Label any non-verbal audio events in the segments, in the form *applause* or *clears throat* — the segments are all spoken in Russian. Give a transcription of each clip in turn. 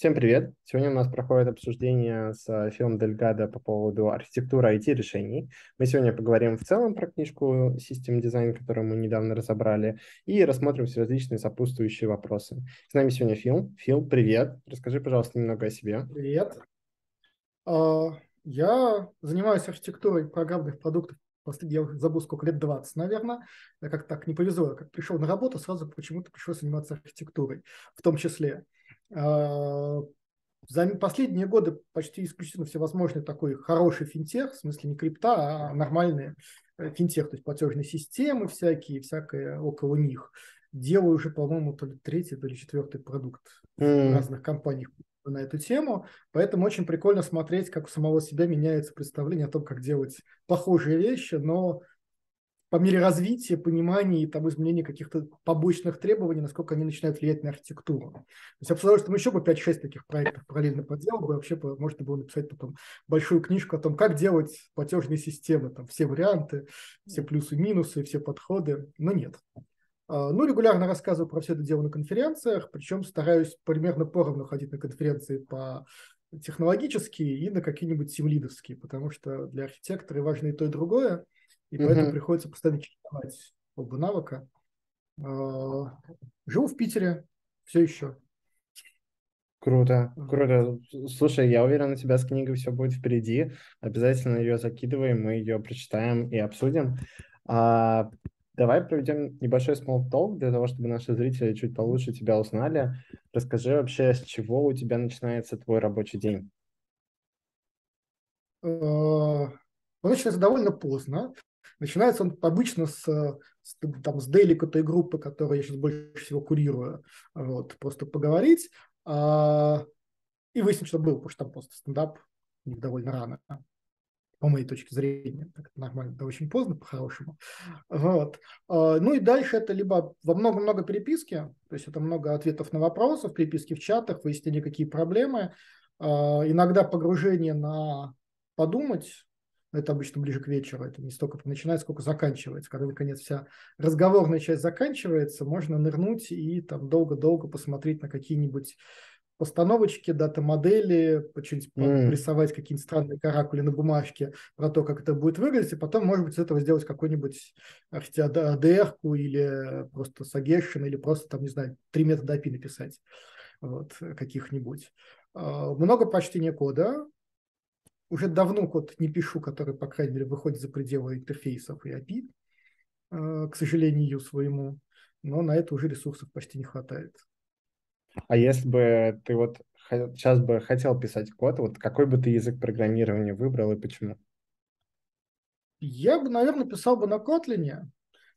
Всем привет! Сегодня у нас проходит обсуждение с Филом Дельгадо по поводу архитектуры IT-решений. Мы сегодня поговорим в целом про книжку System Design, которую мы недавно разобрали, и рассмотрим все различные сопутствующие вопросы. С нами сегодня Фил. Фил, привет! Расскажи, пожалуйста, немного о себе. Привет! А, я занимаюсь архитектурой программных продуктов последний, я забыл, сколько лет, 20, наверное. Я как так не повезло, я как пришел на работу, сразу почему-то пришлось заниматься архитектурой в том числе. А, за последние годы почти исключительно всевозможный такой хороший финтех, в смысле не крипта, а нормальные э, финтех, то есть платежные системы всякие, всякое около них. Делаю уже, по-моему, то ли третий, то ли четвертый продукт mm. в разных компаниях на эту тему. Поэтому очень прикольно смотреть, как у самого себя меняется представление о том, как делать похожие вещи, но по мере развития, понимания и там, изменения каких-то побочных требований, насколько они начинают влиять на архитектуру. То есть я представляю, что мы еще бы 5-6 таких проектов параллельно поделал бы, вообще можно было написать потом большую книжку о том, как делать платежные системы, там все варианты, все плюсы-минусы, все подходы, но нет. А, ну, регулярно рассказываю про все это дело на конференциях, причем стараюсь примерно поровну ходить на конференции по технологические и на какие-нибудь симлидовские, потому что для архитектора важно и то, и другое – и mm-hmm. поэтому приходится постоянно чередовать оба навыка. А, живу в Питере все еще. Круто, круто. Слушай, я уверен, у тебя с книгой все будет впереди. Обязательно ее закидываем, мы ее прочитаем и обсудим. А, давай проведем небольшой small talk для того, чтобы наши зрители чуть получше тебя узнали. Расскажи вообще, с чего у тебя начинается твой рабочий день? А, он начинается довольно поздно. Начинается он обычно с, с, там, с дейлика той группы, которую я сейчас больше всего курирую, вот, просто поговорить а, и выяснить, что было, потому что там просто стендап довольно рано, по моей точке зрения. Так нормально, да очень поздно, по-хорошему. Вот. А, ну и дальше это либо во много-много переписки, то есть это много ответов на вопросы, переписки в чатах, выяснение, какие проблемы, а, иногда погружение на подумать, это обычно ближе к вечеру, это не столько начинается, сколько заканчивается. Когда, наконец, вся разговорная часть заканчивается, можно нырнуть и там долго-долго посмотреть на какие-нибудь постановочки, дата-модели, что-нибудь mm. рисовать какие-нибудь странные каракули на бумажке про то, как это будет выглядеть, и потом, может быть, с этого сделать какой-нибудь адр или просто сагешин, или просто, там, не знаю, три метода API написать вот, каких-нибудь. А, много прочтения кода, уже давно код не пишу, который, по крайней мере, выходит за пределы интерфейсов и API, э, к сожалению своему, но на это уже ресурсов почти не хватает. А если бы ты вот сейчас бы хотел писать код, вот какой бы ты язык программирования выбрал и почему? Я бы, наверное, писал бы на Kotlin,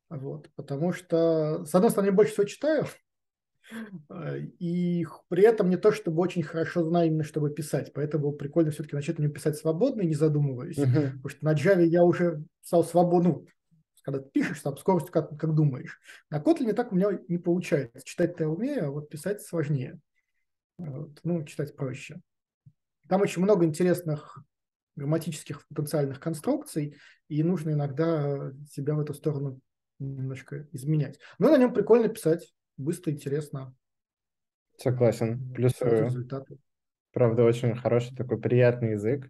вот, потому что, с одной стороны, я больше всего читаю, и при этом не то, чтобы очень хорошо знаю именно, чтобы писать. Поэтому прикольно все-таки начать мне писать свободно и не задумываясь. Uh-huh. Потому что на Java я уже стал свободно. Ну, когда ты пишешь, там скорость как, как думаешь. На Kotlin так у меня не получается. Читать-то я умею, а вот писать сложнее. Вот. Ну, читать проще. Там очень много интересных грамматических потенциальных конструкций, и нужно иногда себя в эту сторону немножко изменять. Но на нем прикольно писать быстро, интересно. Согласен. Плюс результаты. Правда, очень хороший такой приятный язык.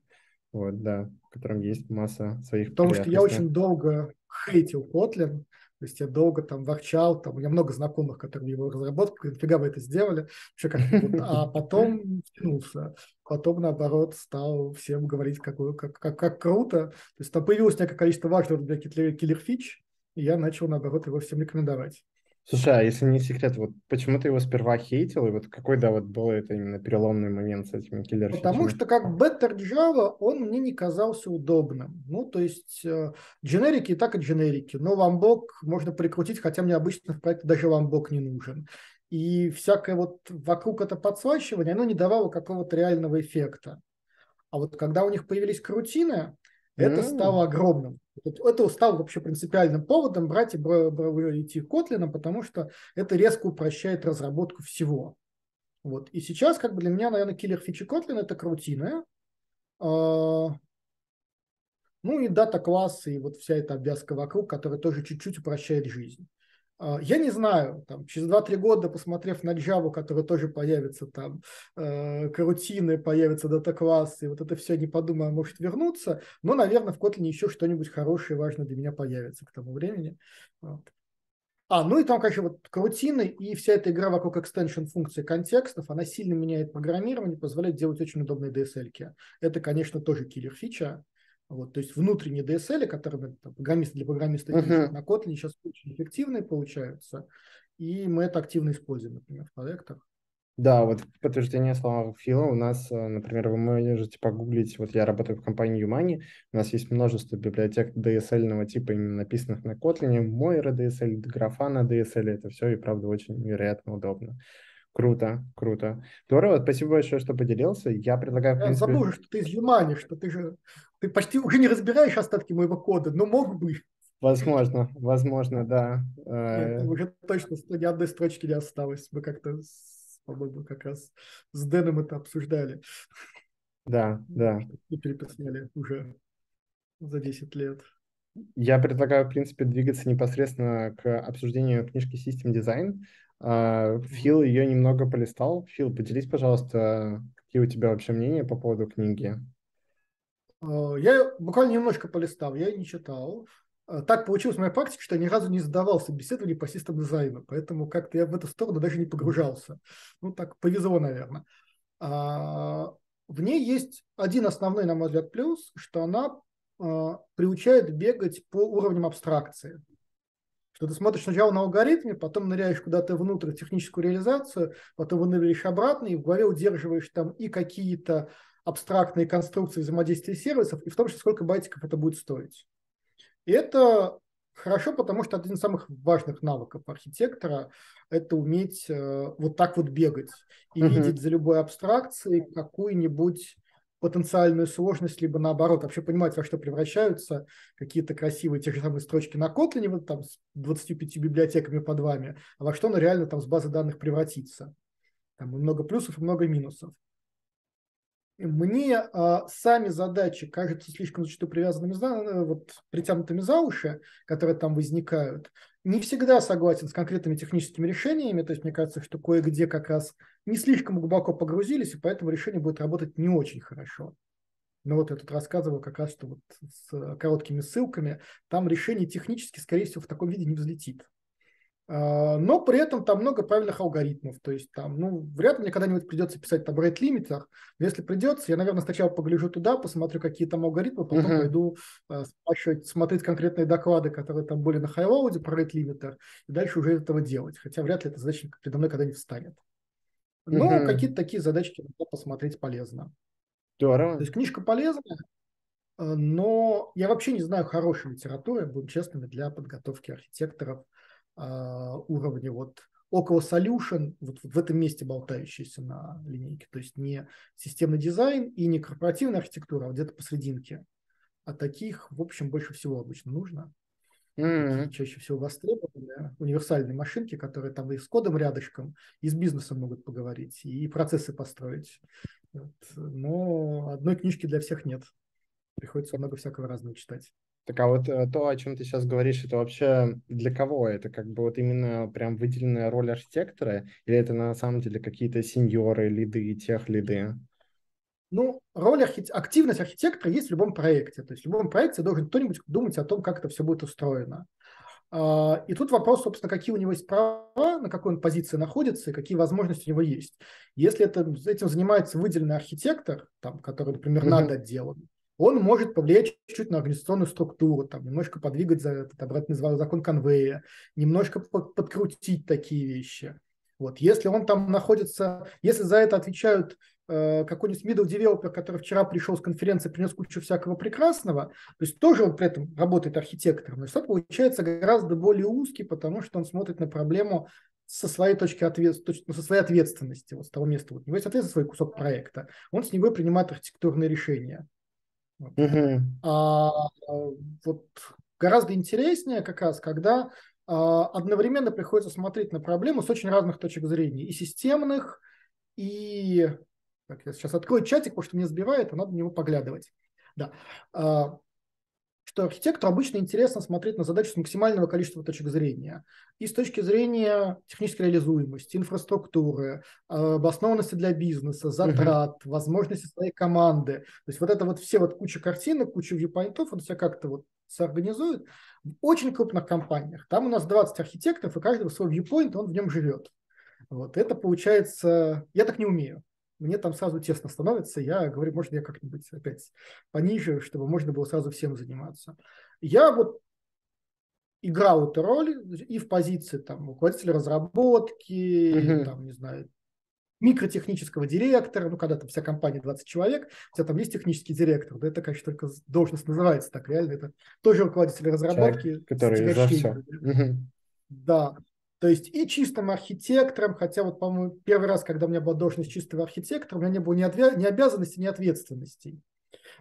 Вот, да, в котором есть масса своих Потому что я очень долго хейтил Kotlin, то есть я долго там ворчал, там, у меня много знакомых, которые его разработали, нафига вы это сделали, вообще как вот, а потом втянулся, потом наоборот стал всем говорить, какой, как, как, как круто, то есть там появилось некое количество важных для killer-фич, и я начал наоборот его всем рекомендовать. Слушай, а если не секрет, вот почему ты его сперва хейтил, и вот какой, да, вот был это именно переломный момент с этими киллер Потому что как Better Java он мне не казался удобным. Ну, то есть э, дженерики и так и дженерики, но Lombok можно прикрутить, хотя мне обычно в проекте даже Lombok не нужен. И всякое вот вокруг это подсвачивание, оно не давало какого-то реального эффекта. А вот когда у них появились крутины, это mm. стало огромным. Это стало вообще принципиальным поводом брать и идти Kotlin, потому что это резко упрощает разработку всего. Вот. И сейчас как бы для меня, наверное, киллер фичи Kotlin это крутины. А, ну и дата-классы, и вот вся эта обвязка вокруг, которая тоже чуть-чуть упрощает жизнь. А, я не знаю, там, через 2-3 года, посмотрев на Java, которая тоже появится, там, э, карутины, появятся дата-классы, и вот это все, не подумаю, может вернуться, но, наверное, в Kotlin еще что-нибудь хорошее, важное для меня появится к тому времени. Вот. А, ну и там, конечно, вот карутины и вся эта игра вокруг extension функции контекстов, она сильно меняет программирование, позволяет делать очень удобные DSL. -ки. Это, конечно, тоже киллер фича. Вот, то есть внутренние DSL, которые там, программисты для программиста uh-huh. на Kotlin сейчас очень эффективные получаются, и мы это активно используем, например, в проектах. Да, вот в подтверждение слова Фила у нас, э, например, вы можете погуглить, вот я работаю в компании Umani, у нас есть множество библиотек DSL-ного типа, именно написанных на Kotlin, Moira DSL, Grafana DSL, это все и правда очень невероятно удобно. Круто, круто. Здорово, спасибо большое, что поделился. Я предлагаю... Я принципе... забыл, что ты из Юмани, что ты же ты почти уже не разбираешь остатки моего кода, но мог бы. Возможно, возможно, да. Нет, уже точно ни одной строчки не осталось. Мы как-то, по-моему, как раз с Дэном это обсуждали. Да, да. И переписали уже за 10 лет. Я предлагаю, в принципе, двигаться непосредственно к обсуждению книжки System Design. А, Фил ее немного полистал. Фил, поделись, пожалуйста, какие у тебя вообще мнения по поводу книги? А, я буквально немножко полистал, я не читал. А, так получилось в моей практике, что я ни разу не задавался беседований по систем дизайну, поэтому как-то я в эту сторону даже не погружался. Ну, так повезло, наверное. В ней есть один основной, на мой взгляд, плюс, что она приучает бегать по уровням абстракции что ты смотришь сначала на алгоритме, потом ныряешь куда-то внутрь в техническую реализацию, потом выныриваешь обратно и в голове удерживаешь там и какие-то абстрактные конструкции взаимодействия сервисов, и в том числе сколько байтиков это будет стоить. И это хорошо, потому что один из самых важных навыков архитектора – это уметь э, вот так вот бегать и mm-hmm. видеть за любой абстракцией какую-нибудь потенциальную сложность, либо наоборот, вообще понимать, во что превращаются какие-то красивые те же самые строчки на Kotlin, вот там с 25 библиотеками под вами, а во что оно реально там с базы данных превратится. Там много плюсов и много минусов. Мне а, сами задачи кажутся слишком зачастую привязанными, за, э, вот, притянутыми за уши, которые там возникают. Не всегда согласен с конкретными техническими решениями, то есть мне кажется, что кое-где как раз не слишком глубоко погрузились, и поэтому решение будет работать не очень хорошо. Но вот я тут рассказывал как раз, что вот с короткими ссылками, там решение технически, скорее всего, в таком виде не взлетит. А, но при этом там много правильных алгоритмов. То есть там, ну, вряд ли мне когда-нибудь придется писать там rate лимитах. Но если придется, я, наверное, сначала погляжу туда, посмотрю, какие там алгоритмы, потом uh-huh. пойду спрашивать, смотреть конкретные доклады, которые там были на хайлоуде про rate лимитах, и дальше уже этого делать. Хотя вряд ли эта задача передо мной когда-нибудь встанет. Но uh-huh. какие-то такие задачки надо посмотреть полезно. Здорово. То есть книжка полезная, а, но я вообще не знаю хорошей литературы, будем честными, для подготовки архитекторов а, уровня вот около solution, вот, в этом месте болтающиеся на линейке. То есть не системный дизайн и не корпоративная архитектура, а где-то посерединке. А таких, в общем, больше всего обычно нужно. Mm-hmm. чаще всего востребованы универсальные машинки, которые там и с кодом рядышком, и с бизнесом могут поговорить, и процессы построить. Вот. Но одной книжки для всех нет. Приходится много всякого разного читать. Так а вот э, то, о чем ты сейчас говоришь, это вообще для кого? Это как бы вот именно прям выделенная роль архитектора, или это на самом деле какие-то сеньоры, лиды, тех лиды? Ну, роль архит... активность архитектора есть в любом проекте. То есть в любом проекте должен кто-нибудь думать о том, как это все будет устроено. А, и тут вопрос, собственно, какие у него есть права, на какой он позиции находится и какие возможности у него есть. Если это, этим занимается выделенный архитектор, там, который, например, над отделом, он может повлиять чуть-чуть на организационную структуру, там, немножко подвигать за этот обратный закон конвея, немножко подкрутить такие вещи. Вот. Если он там находится, если за это отвечают э, какой-нибудь middle developer, который вчера пришел с конференции, принес кучу всякого прекрасного, то есть тоже он при этом работает архитектором, но что получается гораздо более узкий, потому что он смотрит на проблему со своей точки ответственности, ну, со своей ответственности, вот с того места, вот у него есть ответственность за свой кусок проекта, он с него принимает архитектурные решения. Uh-huh. А, вот гораздо интереснее как раз, когда а, одновременно приходится смотреть на проблему с очень разных точек зрения, и системных, и... Так, я сейчас открою чатик, потому что меня сбивает, а надо на него поглядывать. Да. А, что архитектору обычно интересно смотреть на задачу с максимального количества точек зрения. И с точки зрения технической реализуемости, инфраструктуры, обоснованности для бизнеса, затрат, uh-huh. возможности своей команды. То есть вот это вот все вот куча картинок, куча вьюпоинтов, он себя как-то вот соорганизует в очень крупных компаниях. Там у нас 20 архитекторов, и каждый свой viewpoint, он в нем живет. Вот это получается... Я так не умею мне там сразу тесно становится, я говорю, может, я как-нибудь опять пониже, чтобы можно было сразу всем заниматься. Я вот играл эту роль и в позиции там руководителя разработки, mm-hmm. там, не знаю, микротехнического директора, ну, когда там вся компания 20 человек, у тебя там есть технический директор, да, это, конечно, только должность называется так, реально, это тоже руководитель разработки. Человек, который за все. Да, то есть и чистым архитектором, хотя вот, по-моему, первый раз, когда у меня была должность чистого архитектора, у меня не было ни, отвя- ни обязанностей, ни ответственностей.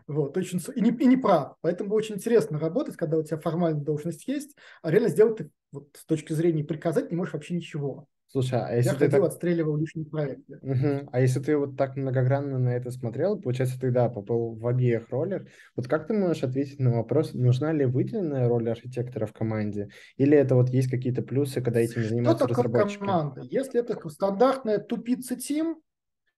Вот, очень, и, не, и не прав. Поэтому было очень интересно работать, когда у тебя формальная должность есть, а реально сделать ты вот, с точки зрения приказать не можешь вообще ничего. Слушай, а если Я ты ходил, так... отстреливал лишние проекты. Угу. А если ты вот так многогранно на это смотрел, получается, ты, да, попал в обеих ролях. Вот как ты можешь ответить на вопрос, нужна ли выделенная роль архитектора в команде? Или это вот есть какие-то плюсы, когда этим занимаются Что разработчики? команда? Если это стандартная тупица тим,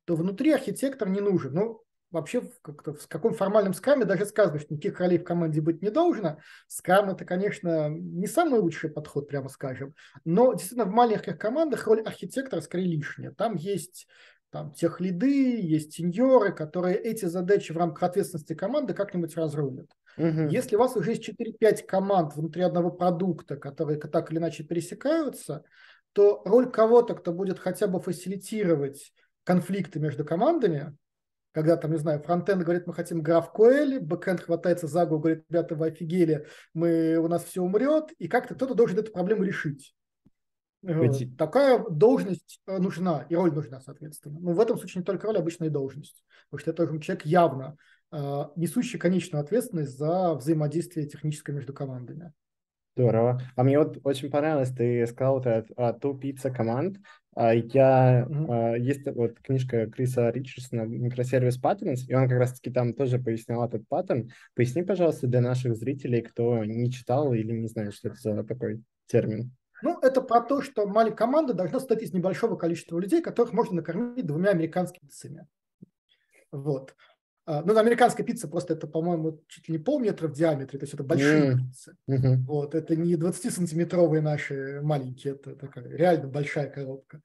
то внутри архитектор не нужен. Ну, вообще в, как в каком формальном скраме даже сказано, что никаких ролей в команде быть не должно. Скрам это, конечно, не самый лучший подход, прямо скажем. Но действительно в маленьких командах роль архитектора скорее лишняя. Там есть там техлиды, есть сеньоры, которые эти задачи в рамках ответственности команды как-нибудь разрулят. Угу. Если у вас уже есть 4-5 команд внутри одного продукта, которые так или иначе пересекаются, то роль кого-то, кто будет хотя бы фасилитировать конфликты между командами, когда там, не знаю, фронтенд говорит, мы хотим GraphQL, бэкенд хватается за голову, говорит, ребята, вы офигели, мы, у нас все умрет, и как-то кто-то должен эту проблему решить. Ведь... Такая должность э, нужна, и роль нужна, соответственно. Но в этом случае не только роль, а обычная должность. Потому что это человек явно э, несущий конечную ответственность за взаимодействие техническое между командами. Здорово. А мне вот очень понравилось, ты сказал вот о, о ту пицца команд. Я, mm-hmm. есть вот книжка Криса Ричардсона «Микросервис Patterns», и он как раз-таки там тоже пояснял этот паттерн. Поясни, пожалуйста, для наших зрителей, кто не читал или не знает, что это за такой термин. Ну, это про то, что маленькая команда должна состоять из небольшого количества людей, которых можно накормить двумя американскими пиццами. Вот. А, ну, американская пицца просто это, по-моему, чуть ли не полметра в диаметре, то есть это большие mm. пиццы. Mm-hmm. Вот, это не 20-сантиметровые наши маленькие, это такая реально большая коробка.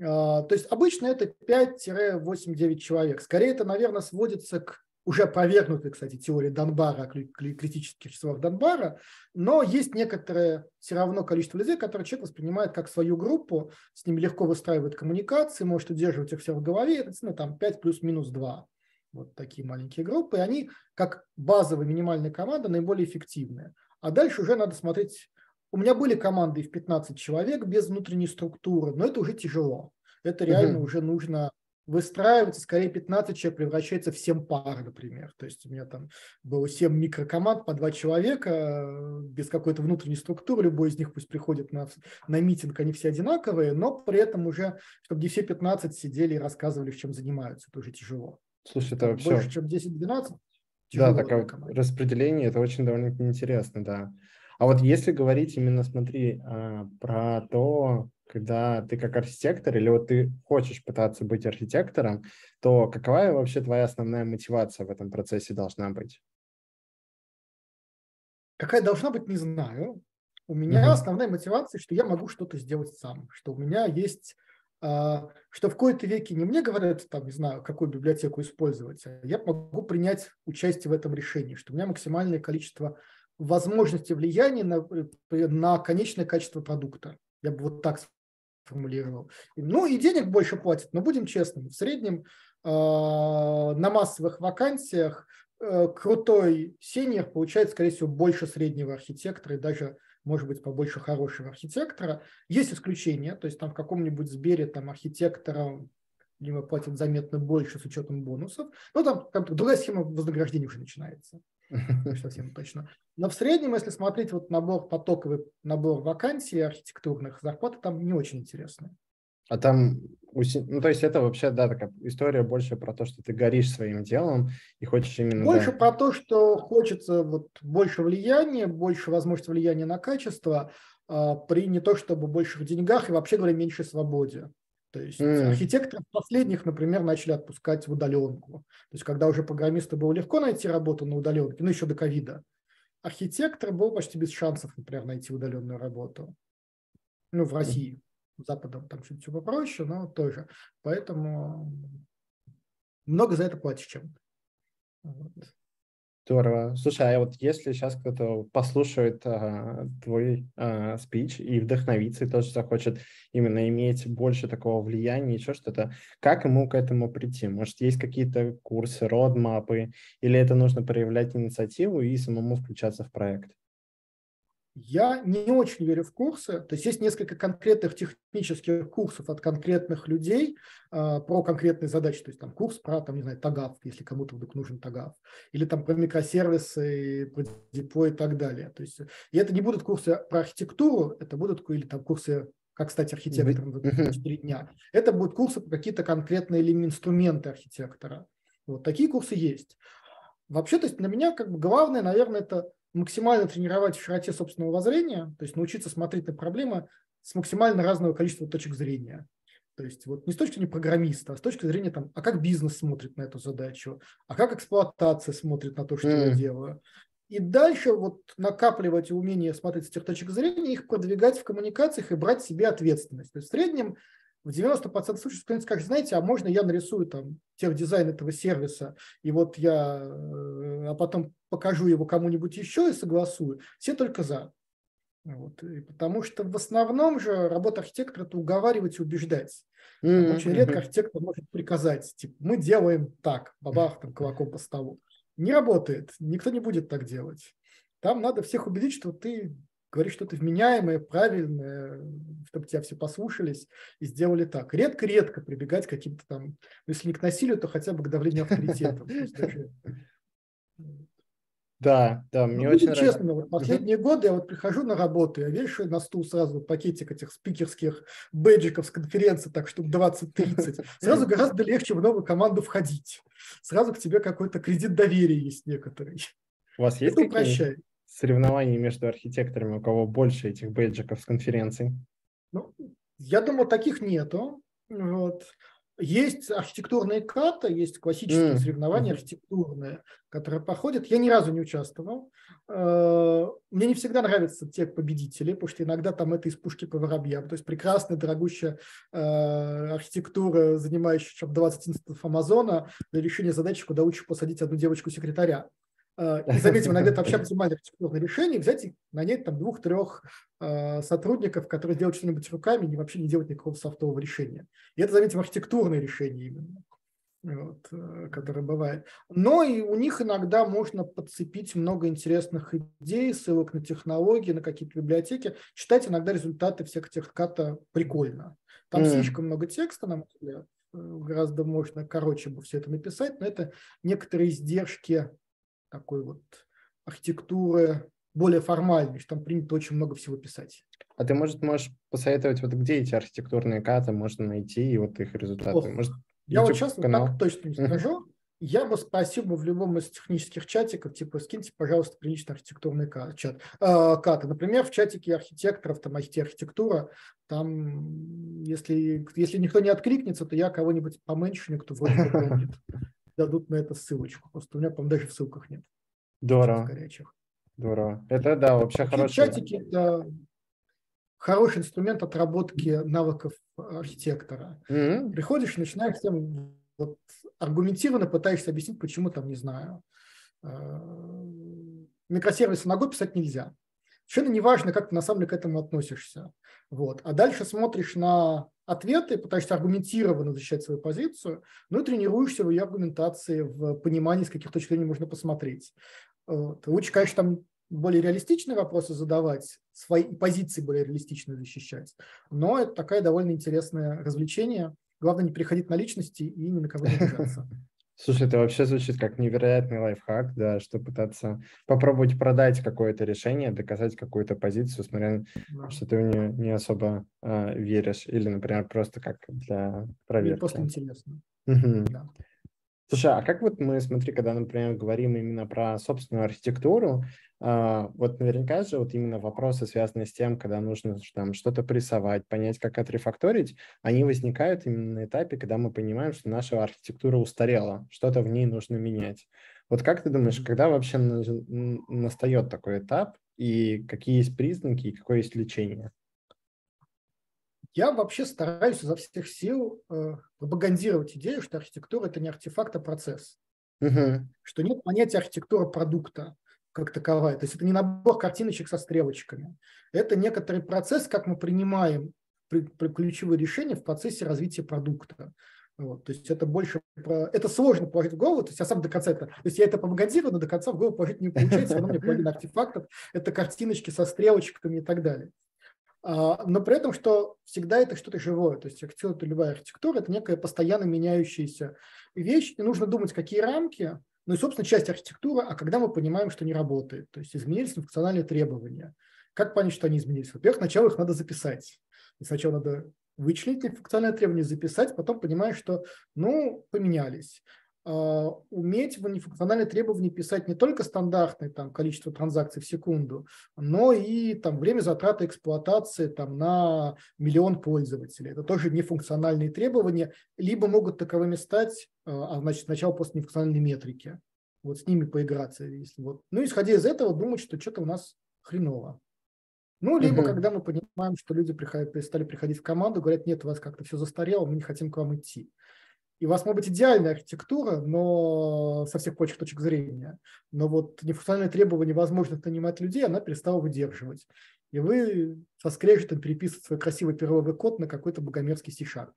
А, то есть обычно это 5-8-9 человек. Скорее это, наверное, сводится к уже опровергнутой, кстати, теории Донбара, критических числах Донбара, но есть некоторое все равно количество людей, которые человек воспринимает как свою группу, с ними легко выстраивает коммуникации, может удерживать их все в голове, это ну, там 5 плюс-минус 2 вот такие маленькие группы, и они как базовая минимальная команда наиболее эффективные. А дальше уже надо смотреть. У меня были команды в 15 человек без внутренней структуры, но это уже тяжело. Это реально угу. уже нужно выстраивать, скорее 15 человек превращается в 7 пар, например. То есть у меня там было 7 микрокоманд по 2 человека, без какой-то внутренней структуры, любой из них пусть приходит на, на митинг, они все одинаковые, но при этом уже, чтобы не все 15 сидели и рассказывали, в чем занимаются, это уже тяжело. Слушай, это вообще... Больше, чем 10-12. Да, такое распределение, это очень довольно интересно, да. А вот если говорить именно, смотри, а, про то, когда ты как архитектор или вот ты хочешь пытаться быть архитектором, то какова вообще твоя основная мотивация в этом процессе должна быть? Какая должна быть, не знаю. У меня uh-huh. основная мотивация, что я могу что-то сделать сам, что у меня есть что в кои-то веке не мне говорят, там, не знаю, какую библиотеку использовать, а я могу принять участие в этом решении, что у меня максимальное количество возможностей влияния на, на конечное качество продукта. Я бы вот так сформулировал. Ну и денег больше платят, но будем честными, в среднем э, на массовых вакансиях э, крутой сеньор получает, скорее всего, больше среднего архитектора и даже может быть, побольше хорошего архитектора. Есть исключения, то есть там в каком-нибудь Сбере там архитекторам либо платят заметно больше с учетом бонусов. Ну, там, там другая схема вознаграждения уже начинается. *laughs* Совсем точно. Но в среднем, если смотреть вот набор, потоковый набор вакансий архитектурных, зарплаты там не очень интересные. А там, ну, то есть это вообще, да, такая история больше про то, что ты горишь своим делом и хочешь именно... Больше да... про то, что хочется вот больше влияния, больше возможности влияния на качество, а, при не то чтобы больших деньгах и вообще говоря меньшей свободе. То есть mm. архитекторов последних, например, начали отпускать в удаленку. То есть когда уже программисту было легко найти работу на удаленке, ну еще до ковида, архитектор был почти без шансов, например, найти удаленную работу. Ну, в России. Западом там чуть-чуть попроще, но тоже. Поэтому много за это платишь чем. Вот. Здорово. Слушай, а вот если сейчас кто-то послушает а, твой а, спич и вдохновится, и тоже захочет именно иметь больше такого влияния, еще что-то, как ему к этому прийти? Может, есть какие-то курсы, родмапы, или это нужно проявлять инициативу и самому включаться в проект? Я не очень верю в курсы. То есть есть несколько конкретных технических курсов от конкретных людей э, про конкретные задачи. То есть там курс про, там, не знаю, тагав, если кому-то вдруг нужен тагав. Или там про микросервисы, про депо и так далее. То есть и это не будут курсы про архитектуру, это будут или там курсы как стать архитектором за 4 дня. Это будут курсы про какие-то конкретные или инструменты архитектора. Вот такие курсы есть. Вообще, то есть для меня как бы главное, наверное, это максимально тренировать в широте собственного воззрения, то есть научиться смотреть на проблемы с максимально разного количества точек зрения. То есть вот не с точки зрения программиста, а с точки зрения, там, а как бизнес смотрит на эту задачу, а как эксплуатация смотрит на то, что mm. я делаю. И дальше вот накапливать умение смотреть с этих точек зрения, их продвигать в коммуникациях и брать себе ответственность. То есть в среднем в 90% случаев кто-нибудь скажет, знаете, а можно я нарисую там техдизайн этого сервиса, и вот я, э, а потом покажу его кому-нибудь еще и согласую. Все только за. Вот. И потому что в основном же работа архитектора – это уговаривать и убеждать. Mm-hmm. Очень редко архитектор может приказать, типа, мы делаем так, бабах, там, кулаком по столу. Не работает, никто не будет так делать. Там надо всех убедить, что ты говорить что-то вменяемое, правильное, чтобы тебя все послушались и сделали так. Редко-редко прибегать к каким-то там, ну, если не к насилию, то хотя бы к давлению авторитетом. Да, да, мне ну, очень честно, нравится. вот последние угу. годы я вот прихожу на работу, я вешаю на стул сразу пакетик этих спикерских бэджиков с конференции, так чтобы 20-30. Сразу гораздо легче в новую команду входить. Сразу к тебе какой-то кредит доверия есть некоторый. У вас есть Это упрощает соревнований между архитекторами, у кого больше этих бейджиков с конференций? Ну, я думаю, таких нету. Вот. Есть архитектурные ката, есть классические mm. соревнования архитектурные, которые проходят. Я ни разу не участвовал. Э, мне не всегда нравятся те победители, потому что иногда там это из пушки по воробьям. То есть прекрасная, дорогущая э, архитектура, занимающая 20 институтов Амазона для решения задачи, куда лучше посадить одну девочку-секретаря. Э, и заметим, иногда это вообще оптимальное архитектурное решение, взять и нанять там двух-трех э, сотрудников, которые делают что-нибудь руками, и вообще не делать никакого софтового решения. И это, заметим, архитектурное решение именно, вот, э, которое бывает. Но и у них иногда можно подцепить много интересных идей, ссылок на технологии, на какие-то библиотеки. Читать иногда результаты всех тех ката прикольно. Там mm. слишком много текста, на мой взгляд гораздо можно короче бы все это написать, но это некоторые издержки такой вот архитектуры более формальной, что там принято очень много всего писать. А ты, может, можешь посоветовать, вот где эти архитектурные каты можно найти и вот их результаты? Ох, может, я вот сейчас канал? так точно не скажу. Я бы спросил бы в любом из технических чатиков, типа, скиньте, пожалуйста, приличный архитектурный чат, э, каты. Например, в чатике архитекторов, там, IT-архитектура, там, если, если никто не откликнется, то я кого-нибудь поменьше, кто вроде бы *laughs* помнит дадут на это ссылочку. Просто у меня, по даже в ссылках нет. Здорово. Горячих. Здорово. Это, да, вообще хороший... Чатики – это хороший инструмент отработки навыков архитектора. Mm-hmm. Приходишь, начинаешь всем вот, аргументированно пытаешься объяснить, почему там, не знаю, э, микросервисы ногой писать нельзя. Совершенно неважно, как ты на самом деле к этому относишься. Вот. А дальше смотришь на ответы, пытаешься аргументированно защищать свою позицию, ну и тренируешься в ее аргументации, в понимании, с каких точек зрения можно посмотреть. Лучше, конечно, там более реалистичные вопросы задавать, свои позиции более реалистично защищать, но это такое довольно интересное развлечение. Главное не переходить на личности и ни на кого не обижаться. *laughs* Слушай, это вообще звучит как невероятный лайфхак, да, что пытаться попробовать продать какое-то решение, доказать какую-то позицию, смотря да. что ты в нее не особо э, веришь, или, например, просто как для проверки. Мне просто интересно. Угу. Да. Слушай, а как вот мы, смотри, когда, например, говорим именно про собственную архитектуру, э, вот наверняка же вот именно вопросы, связанные с тем, когда нужно там что-то прессовать, понять, как отрефакторить, они возникают именно на этапе, когда мы понимаем, что наша архитектура устарела, что-то в ней нужно менять. Вот как ты думаешь, когда вообще настает такой этап, и какие есть признаки, и какое есть лечение? Я вообще стараюсь изо всех сил э, пропагандировать идею, что архитектура – это не артефакт, а процесс. Угу. Что нет понятия архитектура продукта как таковая. То есть это не набор картиночек со стрелочками. Это некоторый процесс, как мы принимаем при, при ключевые решения в процессе развития продукта. Вот, то есть это больше про... Это сложно положить в голову, то есть я сам до конца это... То есть я это пропагандирую, но до конца в голову положить не получается, равно мне половина *laughs* артефактов, это картиночки со стрелочками и так далее. А, но при этом, что всегда это что-то живое. То есть архитектура, любая архитектура – это некая постоянно меняющаяся вещь, и нужно думать, какие рамки, ну и, собственно, часть архитектуры, а когда мы понимаем, что не работает, то есть изменились функциональные требования. Как понять, что они изменились? Во-первых, сначала их надо записать. И сначала надо вычленить функциональные требования, записать, потом понимаешь, что, ну, поменялись. А, уметь в нефункциональные требования писать не только стандартное там, количество транзакций в секунду, но и там, время затраты эксплуатации там, на миллион пользователей. Это тоже нефункциональные требования, либо могут таковыми стать, а, а значит, сначала после нефункциональной метрики. Вот с ними поиграться. Если вот. Ну, исходя из этого, думать, что что-то у нас хреново. Ну, либо uh-huh. когда мы понимаем, что люди приходят, перестали приходить в команду, говорят, нет, у вас как-то все застарело, мы не хотим к вам идти. И у вас может быть идеальная архитектура, но со всех прочих точек зрения. Но вот нефункциональное требование возможность нанимать людей, она перестала выдерживать. И вы со скрежетом переписываете свой красивый перловый код на какой-то богомерзкий C-Sharp.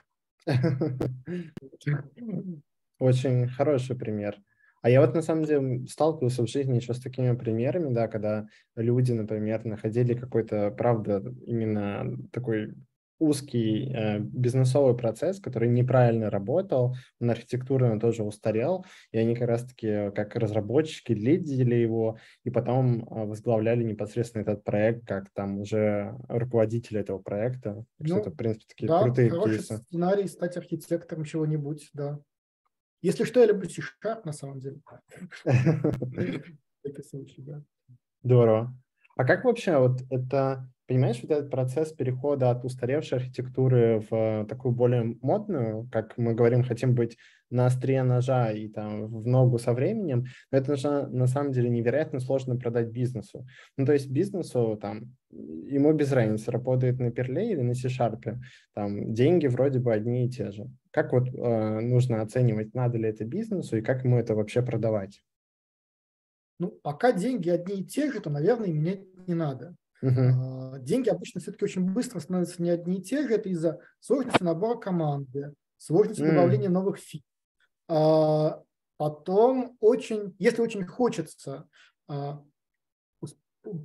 Очень хороший пример. А я вот на самом деле сталкивался в жизни еще с такими примерами, да, когда люди, например, находили какой-то, правда, именно такой узкий э, бизнесовый процесс, который неправильно работал, он архитектурно тоже устарел, и они как раз-таки как разработчики лидили его, и потом э, возглавляли непосредственно этот проект, как там уже руководители этого проекта. Ну, это, в принципе, такие да, крутые хороший кейсы. сценарий стать архитектором чего-нибудь, да. Если что, я люблю C-Sharp, на самом деле. *laughs* Здорово. А как вообще вот это Понимаешь, вот этот процесс перехода от устаревшей архитектуры в такую более модную, как мы говорим, хотим быть на острие ножа и там в ногу со временем, но это же на самом деле невероятно сложно продать бизнесу. Ну, то есть бизнесу там, ему без разницы, работает на перле или на C-Sharp, там деньги вроде бы одни и те же. Как вот э, нужно оценивать, надо ли это бизнесу и как ему это вообще продавать? Ну, пока деньги одни и те же, то, наверное, менять не надо. Uh-huh. Деньги обычно все-таки очень быстро становятся не одни и те же. Это из-за сложности набора команды, сложности uh-huh. добавления новых фи. А, потом очень, если очень хочется а,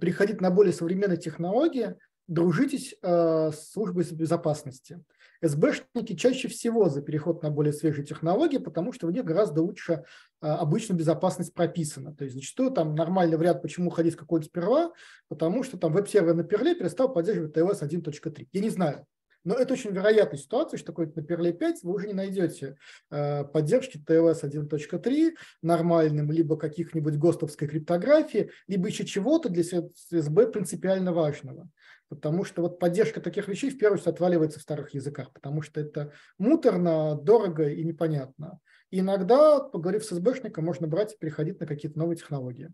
приходить на более современные технологии, дружитесь э, с службой безопасности. СБшники чаще всего за переход на более свежие технологии, потому что у них гораздо лучше э, обычно безопасность прописана. То есть зачастую там нормальный вариант, почему ходить какой-то сперва, потому что там веб-сервер на перле перестал поддерживать TLS 1.3. Я не знаю, но это очень вероятная ситуация, что какой-то на Perl 5 вы уже не найдете э, поддержки TLS 1.3 нормальным, либо каких-нибудь ГОСТовской криптографии, либо еще чего-то для СБ принципиально важного. Потому что вот поддержка таких вещей в первую очередь отваливается в старых языках, потому что это муторно, дорого и непонятно. И иногда, поговорив с СБшником, можно брать и переходить на какие-то новые технологии.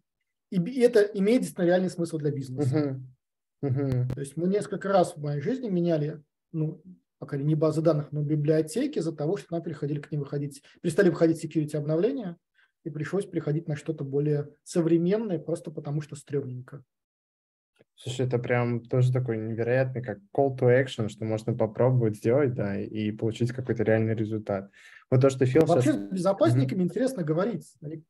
И это имеет действительно реальный смысл для бизнеса. Uh-huh. Uh-huh. То есть мы несколько раз в моей жизни меняли, ну, пока не базы данных, но библиотеки из-за того, что нам переходили к ним выходить, перестали выходить security обновления, и пришлось переходить на что-то более современное, просто потому что стрёмненько. Слушай, это прям тоже такой невероятный, как call to action, что можно попробовать сделать, да, и получить какой-то реальный результат. Вот то, что Фил Вообще сейчас... с безопасниками mm-hmm. интересно говорить. Они...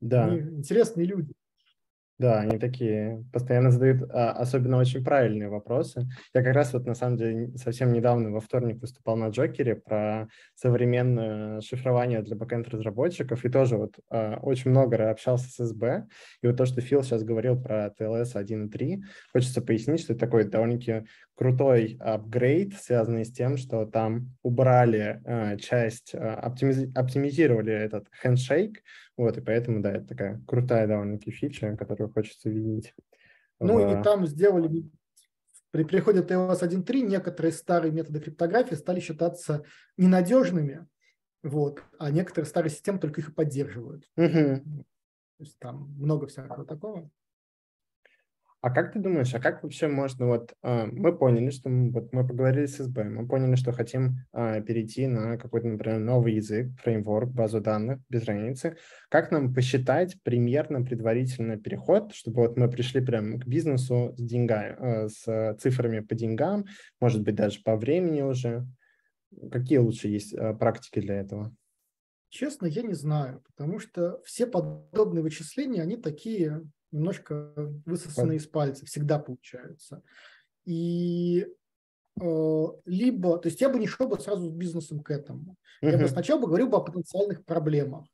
Да. Они интересные люди. Да, они такие постоянно задают а, особенно очень правильные вопросы. Я как раз вот на самом деле совсем недавно во вторник выступал на Джокере про современное шифрование для бэкэнд-разработчиков и тоже вот а, очень много общался с СБ. И вот то, что Фил сейчас говорил про TLS 1.3, хочется пояснить, что это такой довольно-таки крутой апгрейд, связанный с тем, что там убрали а, часть, а, оптимиз... оптимизировали этот handshake, вот, и поэтому, да, это такая крутая довольно-таки фича, которую хочется видеть. Ну в... и там сделали, при приходе TLS 1.3 некоторые старые методы криптографии стали считаться ненадежными, вот, а некоторые старые системы только их и поддерживают. Угу. То есть там много всякого такого. А как ты думаешь, а как вообще можно, вот э, мы поняли, что мы, вот мы поговорили с СБ, мы поняли, что хотим э, перейти на какой-то, например, новый язык, фреймворк, базу данных, без разницы. Как нам посчитать примерно предварительно переход, чтобы вот мы пришли прямо к бизнесу с деньгами, э, с цифрами по деньгам, может быть, даже по времени уже? Какие лучше есть практики для этого? Честно, я не знаю, потому что все подобные вычисления, они такие немножко высосанные из пальца, всегда получаются. И э, либо, то есть я бы не шел бы сразу с бизнесом к этому. Uh-huh. Я бы сначала бы говорил бы о потенциальных проблемах.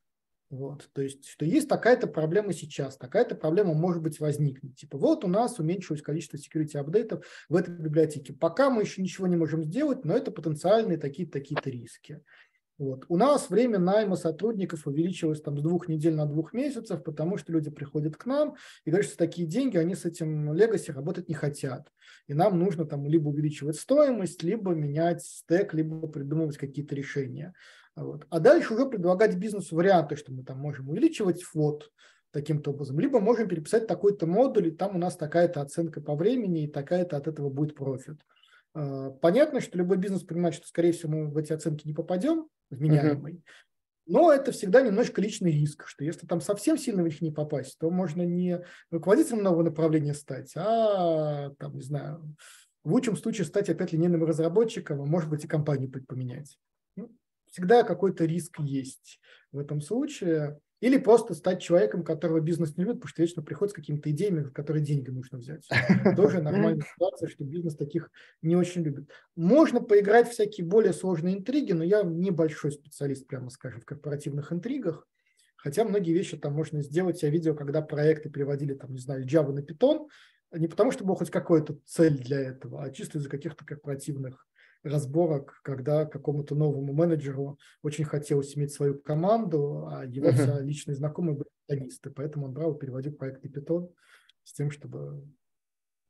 Вот, то есть, что есть такая-то проблема сейчас, такая-то проблема может быть возникнет. Типа, вот у нас уменьшилось количество security апдейтов в этой библиотеке. Пока мы еще ничего не можем сделать, но это потенциальные такие-то такие-то риски. Вот. У нас время найма сотрудников увеличилось там с двух недель на двух месяцев, потому что люди приходят к нам и говорят, что такие деньги, они с этим легаси работать не хотят. И нам нужно там либо увеличивать стоимость, либо менять стек, либо придумывать какие-то решения. Вот. А дальше уже предлагать бизнесу варианты, что мы там можем увеличивать флот таким-то образом, либо можем переписать такой-то модуль, и там у нас такая-то оценка по времени, и такая-то от этого будет профит. А, понятно, что любой бизнес понимает, что, скорее всего, мы в эти оценки не попадем, вменяемый. Uh-huh. Но это всегда немножко личный риск, что если там совсем сильно в них не попасть, то можно не руководителем нового направления стать, а, там, не знаю, в лучшем случае стать опять линейным разработчиком, а может быть и компанию поменять. Ну, всегда какой-то риск есть в этом случае. Или просто стать человеком, которого бизнес не любит, потому что вечно приходит с какими-то идеями, которые деньги нужно взять. *laughs* Тоже нормальная ситуация, что бизнес таких не очень любит. Можно поиграть в всякие более сложные интриги, но я небольшой специалист, прямо скажем, в корпоративных интригах. Хотя многие вещи там можно сделать. Я видел, когда проекты переводили, там, не знаю, Java на Python, не потому, что была хоть какая-то цель для этого, а чисто из-за каких-то корпоративных разборок, когда какому-то новому менеджеру очень хотелось иметь свою команду, а его uh-huh. вся личные знакомые были питонисты, поэтому он брал и переводил проект на Python с тем, чтобы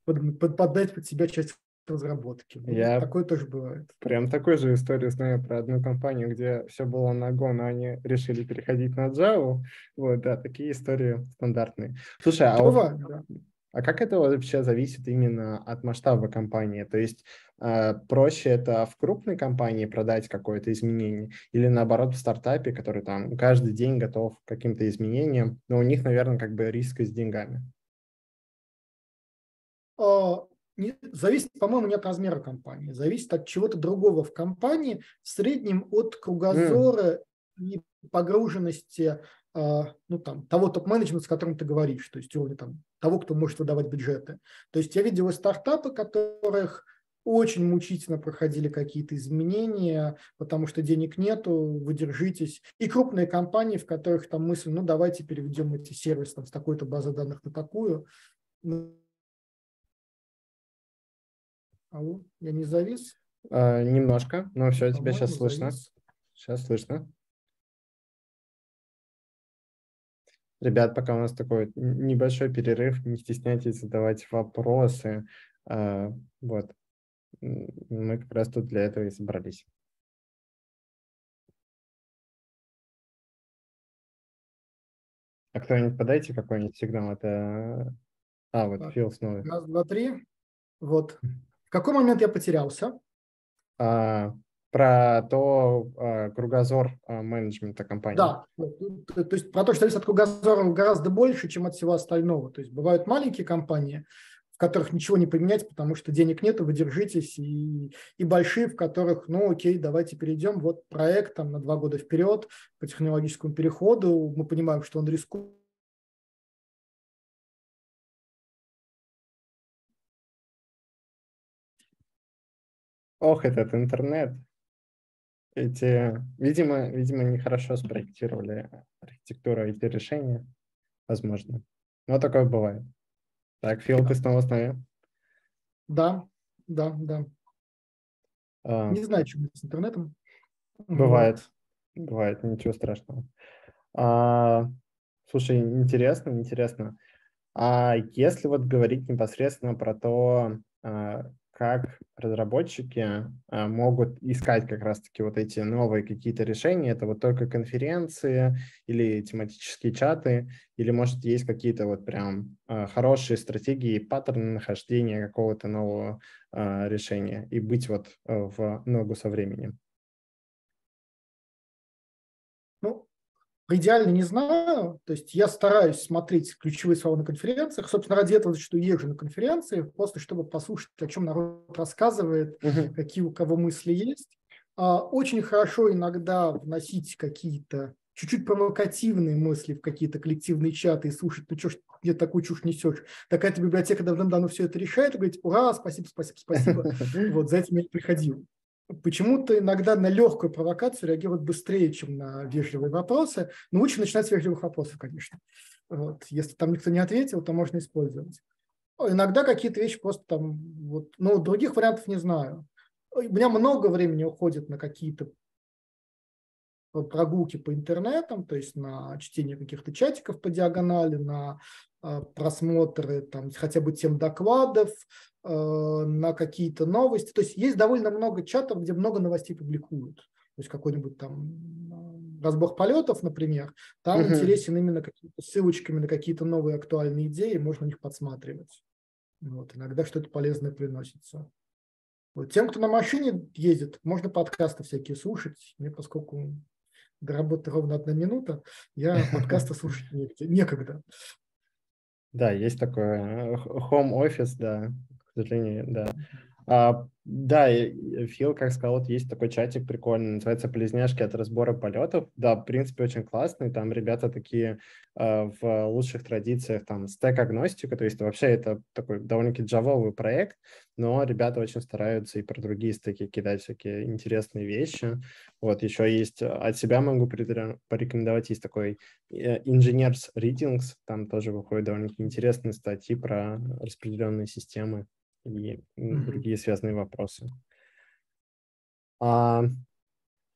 под, под, поддать под себя часть разработки. Ну, Я такое тоже бывает. Прям такую же историю знаю про одну компанию, где все было на Go, но они решили переходить на Java. Вот, да, такие истории стандартные. Слушай, а Бывает, вот... да. А как это вообще зависит именно от масштаба компании? То есть э, проще это в крупной компании продать какое-то изменение или наоборот в стартапе, который там каждый день готов к каким-то изменениям, но у них, наверное, как бы риск с деньгами? А, не, зависит, по-моему, не от размера компании, зависит от чего-то другого в компании, в среднем от кругозора mm. И погруженности а, ну, там, того топ-менеджмента, с которым ты говоришь, то есть уровня там, того, кто может выдавать бюджеты. То есть я видел стартапы, которых очень мучительно проходили какие-то изменения, потому что денег нету, вы держитесь. И крупные компании, в которых там мысль, ну давайте переведем эти сервисы там, с такой-то базы данных на такую. Ну, алло, я не завис? А, немножко, но все, тебя сейчас слышно. Завис. Сейчас слышно. Ребят, пока у нас такой небольшой перерыв, не стесняйтесь задавать вопросы. А, вот. Мы как раз тут для этого и собрались. А кто-нибудь подайте какой-нибудь сигнал? Это... А, вот Фил снова. Раз, два, три. Вот. В какой момент я потерялся? А, про то э, кругозор э, менеджмента компании. Да, то, есть про то, что зависит от кругозора гораздо больше, чем от всего остального. То есть бывают маленькие компании, в которых ничего не поменять потому что денег нет, вы держитесь, и, и большие, в которых, ну окей, давайте перейдем, вот проект там на два года вперед по технологическому переходу, мы понимаем, что он рискует, Ох, этот интернет. Эти, видимо, видимо, нехорошо спроектировали архитектуру эти решения, возможно. Но такое бывает. Так, Фил, ты снова с нами? Да, да, да. А, Не знаю, что с интернетом. Бывает, бывает, ничего страшного. А, слушай, интересно, интересно. А если вот говорить непосредственно про то, а, как разработчики а, могут искать как раз-таки вот эти новые какие-то решения, это вот только конференции или тематические чаты, или, может, есть какие-то вот прям а, хорошие стратегии, паттерны нахождения какого-то нового решения и быть вот в ногу со временем? Идеально не знаю, то есть я стараюсь смотреть ключевые слова на конференциях, собственно, ради этого зачастую езжу на конференции, просто чтобы послушать, о чем народ рассказывает, uh-huh. какие у кого мысли есть. А, очень хорошо иногда вносить какие-то чуть-чуть провокативные мысли в какие-то коллективные чаты и слушать, ну что ж мне такую чушь несешь. Такая-то библиотека давным-давно все это решает, и говорить, ура, спасибо, спасибо, спасибо. *laughs* Вот за этим я приходил почему-то иногда на легкую провокацию реагируют быстрее, чем на вежливые вопросы. Но лучше начинать с вежливых вопросов, конечно. Вот. Если там никто не ответил, то можно использовать. Иногда какие-то вещи просто там, вот, ну, других вариантов не знаю. У меня много времени уходит на какие-то прогулки по интернетам, то есть на чтение каких-то чатиков по диагонали, на а, просмотры там, хотя бы тем докладов, э, на какие-то новости. То есть есть довольно много чатов, где много новостей публикуют. То есть какой-нибудь там разбор полетов, например, там uh-huh. интересен именно какими-то ссылочками на какие-то новые актуальные идеи, можно них подсматривать. Вот, иногда что-то полезное приносится. Вот. Тем, кто на машине ездит, можно подкасты всякие слушать. Мне, поскольку до работы ровно одна минута, я подкасты слушать некогда. Да, есть такое. Home office, да, к сожалению, да. А, да, Фил, как сказал, вот есть такой чатик прикольный, называется «Близняшки от разбора полетов». Да, в принципе, очень классный. Там ребята такие э, в лучших традициях, там, стек-агностика, то есть вообще это такой довольно-таки джавовый проект, но ребята очень стараются и про другие стеки кидать всякие интересные вещи. Вот, еще есть, от себя могу порекомендовать, есть такой э, Engineers Readings, там тоже выходят довольно-таки интересные статьи про распределенные системы и mm-hmm. другие связанные вопросы. А,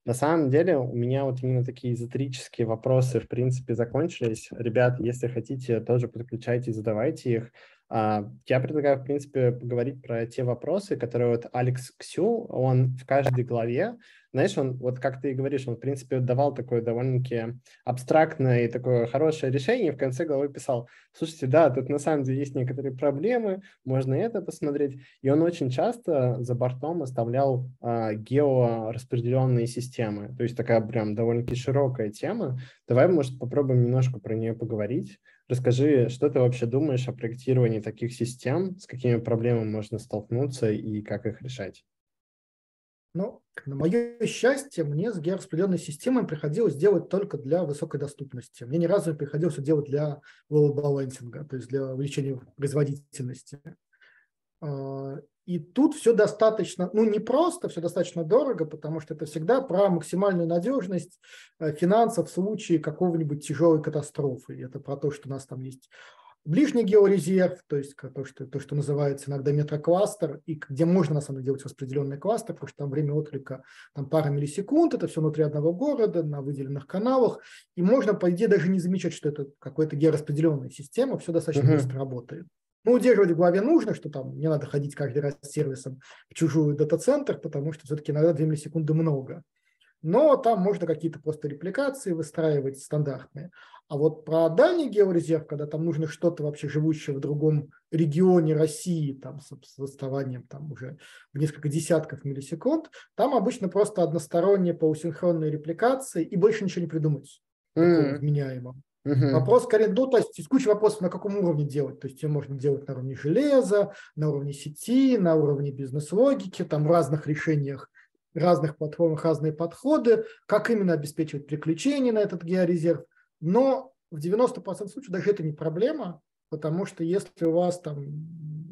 на самом деле у меня вот именно такие эзотерические вопросы в принципе закончились. Ребят, если хотите, тоже подключайтесь, задавайте их. А, я предлагаю, в принципе, поговорить про те вопросы, которые вот Алекс Ксю, он в каждой главе знаешь, он, вот как ты и говоришь, он, в принципе, давал такое довольно-таки абстрактное и такое хорошее решение, в конце главы писал, слушайте, да, тут на самом деле есть некоторые проблемы, можно это посмотреть. И он очень часто за бортом оставлял а, геораспределенные системы, то есть такая прям довольно-таки широкая тема. Давай, может, попробуем немножко про нее поговорить. Расскажи, что ты вообще думаешь о проектировании таких систем, с какими проблемами можно столкнуться и как их решать? Ну, на мое счастье, мне с геораспределенной системой приходилось делать только для высокой доступности. Мне ни разу не приходилось делать для балансинга, то есть для увеличения производительности. А, и тут все достаточно, ну не просто, все достаточно дорого, потому что это всегда про максимальную надежность э, финансов в случае какого-нибудь тяжелой катастрофы. Это про то, что у нас там есть ближний георезерв, то есть то, что, то, что называется иногда метрокластер, и где можно на самом деле делать распределенный кластер, потому что там время отклика там пара миллисекунд, это все внутри одного города, на выделенных каналах, и можно, по идее, даже не замечать, что это какая-то геораспределенная система, все достаточно uh-huh. быстро работает. Ну, удерживать в голове нужно, что там не надо ходить каждый раз с сервисом в чужую дата-центр, потому что все-таки иногда 2 миллисекунды много. Но там можно какие-то просто репликации выстраивать стандартные. А вот про дальний георезерв, когда там нужно что-то вообще живущее в другом регионе России, там с, отставанием там уже в несколько десятков миллисекунд, там обычно просто односторонние полусинхронные репликации и больше ничего не придумать mm-hmm. вменяемого. Uh-huh. Вопрос скорее, ну, то есть есть куча вопросов, на каком уровне делать. То есть ее можно делать на уровне железа, на уровне сети, на уровне бизнес-логики, там в разных решениях, разных платформах разные подходы, как именно обеспечивать приключения на этот георезерв. Но в 90% случаев даже это не проблема, потому что если у вас там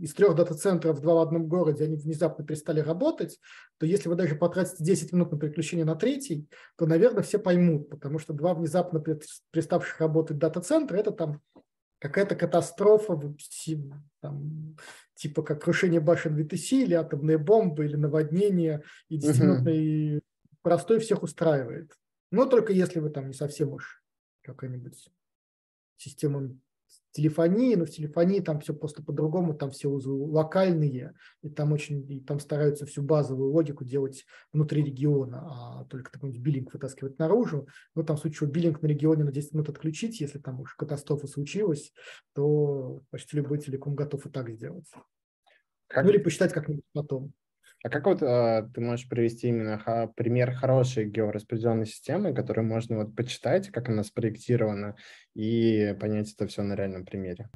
из трех дата-центров два в одном городе, они внезапно перестали работать, то если вы даже потратите 10 минут на переключение на третий, то, наверное, все поймут, потому что два внезапно переставших работать дата-центра – это там какая-то катастрофа, там, типа как крушение башен VTC или атомные бомбы или наводнение, и 10-минутный uh-huh. простой всех устраивает. Но только если вы там не совсем уж какая-нибудь система телефонии, но в телефонии там все просто по-другому, там все узлы локальные, и там очень, и там стараются всю базовую логику делать внутри региона, а только какой-нибудь биллинг вытаскивать наружу. Ну, там в случае, биллинг на регионе на 10 минут отключить, если там уж катастрофа случилась, то почти любой телеком готов и так сделать. Как... Ну, или посчитать как-нибудь потом. А как вот э, ты можешь привести именно ха, пример хорошей геораспределенной системы, которую можно вот почитать, как она спроектирована, и понять это все на реальном примере?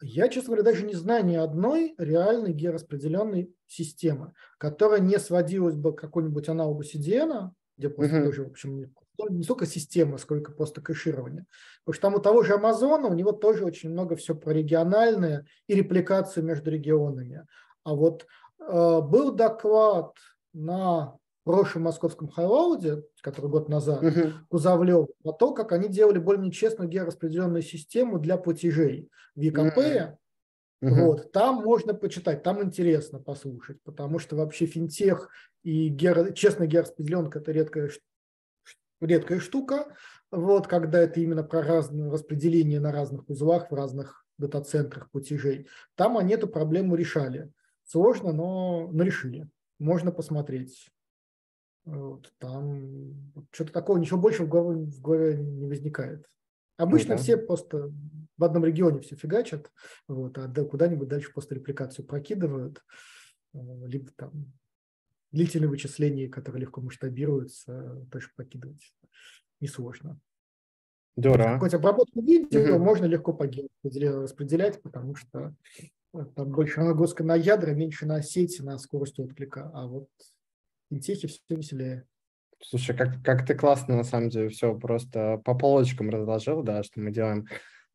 Я, честно говоря, даже не знаю ни одной реальной геораспределенной системы, которая не сводилась бы к какому-нибудь аналогу CDN, где просто uh-huh. тоже, в общем, не столько система, сколько просто кэширование. Потому что там у того же Амазона, у него тоже очень много все про региональное и репликацию между регионами. А вот был доклад на прошлом московском хайлауде, который год назад, uh-huh. Кузовлев, о том, как они делали более-менее честную геораспределенную систему для платежей в ЕКП. Uh-huh. Вот, там можно почитать, там интересно послушать, потому что вообще финтех и геро, честная геораспределенка – это редкая, редкая штука, вот, когда это именно про разное распределение на разных узлах, в разных дата-центрах платежей. Там они эту проблему решали. Сложно, но, но решили. Можно посмотреть. Вот, там что-то такого, ничего больше в голове, в голове не возникает. Обычно ну, да. все просто в одном регионе все фигачат, вот, а куда-нибудь дальше просто репликацию прокидывают, э, либо там длительные вычисления, которые легко масштабируются, тоже прокидывать несложно. Здорово. Какую-нибудь обработку видео угу. можно легко по распределять, потому что там больше нагрузка на ядра, меньше на сеть, на скорость отклика. А вот в финтехе все веселее. Слушай, как, как ты классно, на самом деле, все просто по полочкам разложил, да, что мы делаем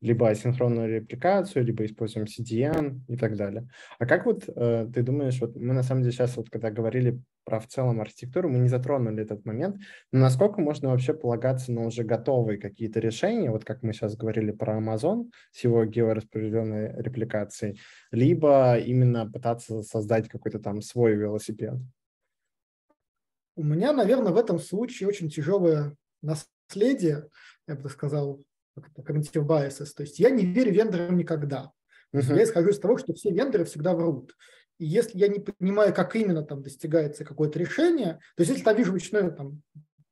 либо асинхронную репликацию, либо используем CDN и так далее. А как вот э, ты думаешь, вот мы на самом деле сейчас вот когда говорили про в целом архитектуру, мы не затронули этот момент, но насколько можно вообще полагаться на уже готовые какие-то решения, вот как мы сейчас говорили про Amazon с его геораспределенной репликацией, либо именно пытаться создать какой-то там свой велосипед? У меня, наверное, в этом случае очень тяжелое наследие, я бы сказал, cognitive biases. То есть я не верю вендорам никогда. Uh-huh. Я исхожу из того, что все вендоры всегда врут. И если я не понимаю, как именно там достигается какое-то решение, то есть если там вижу ручную там,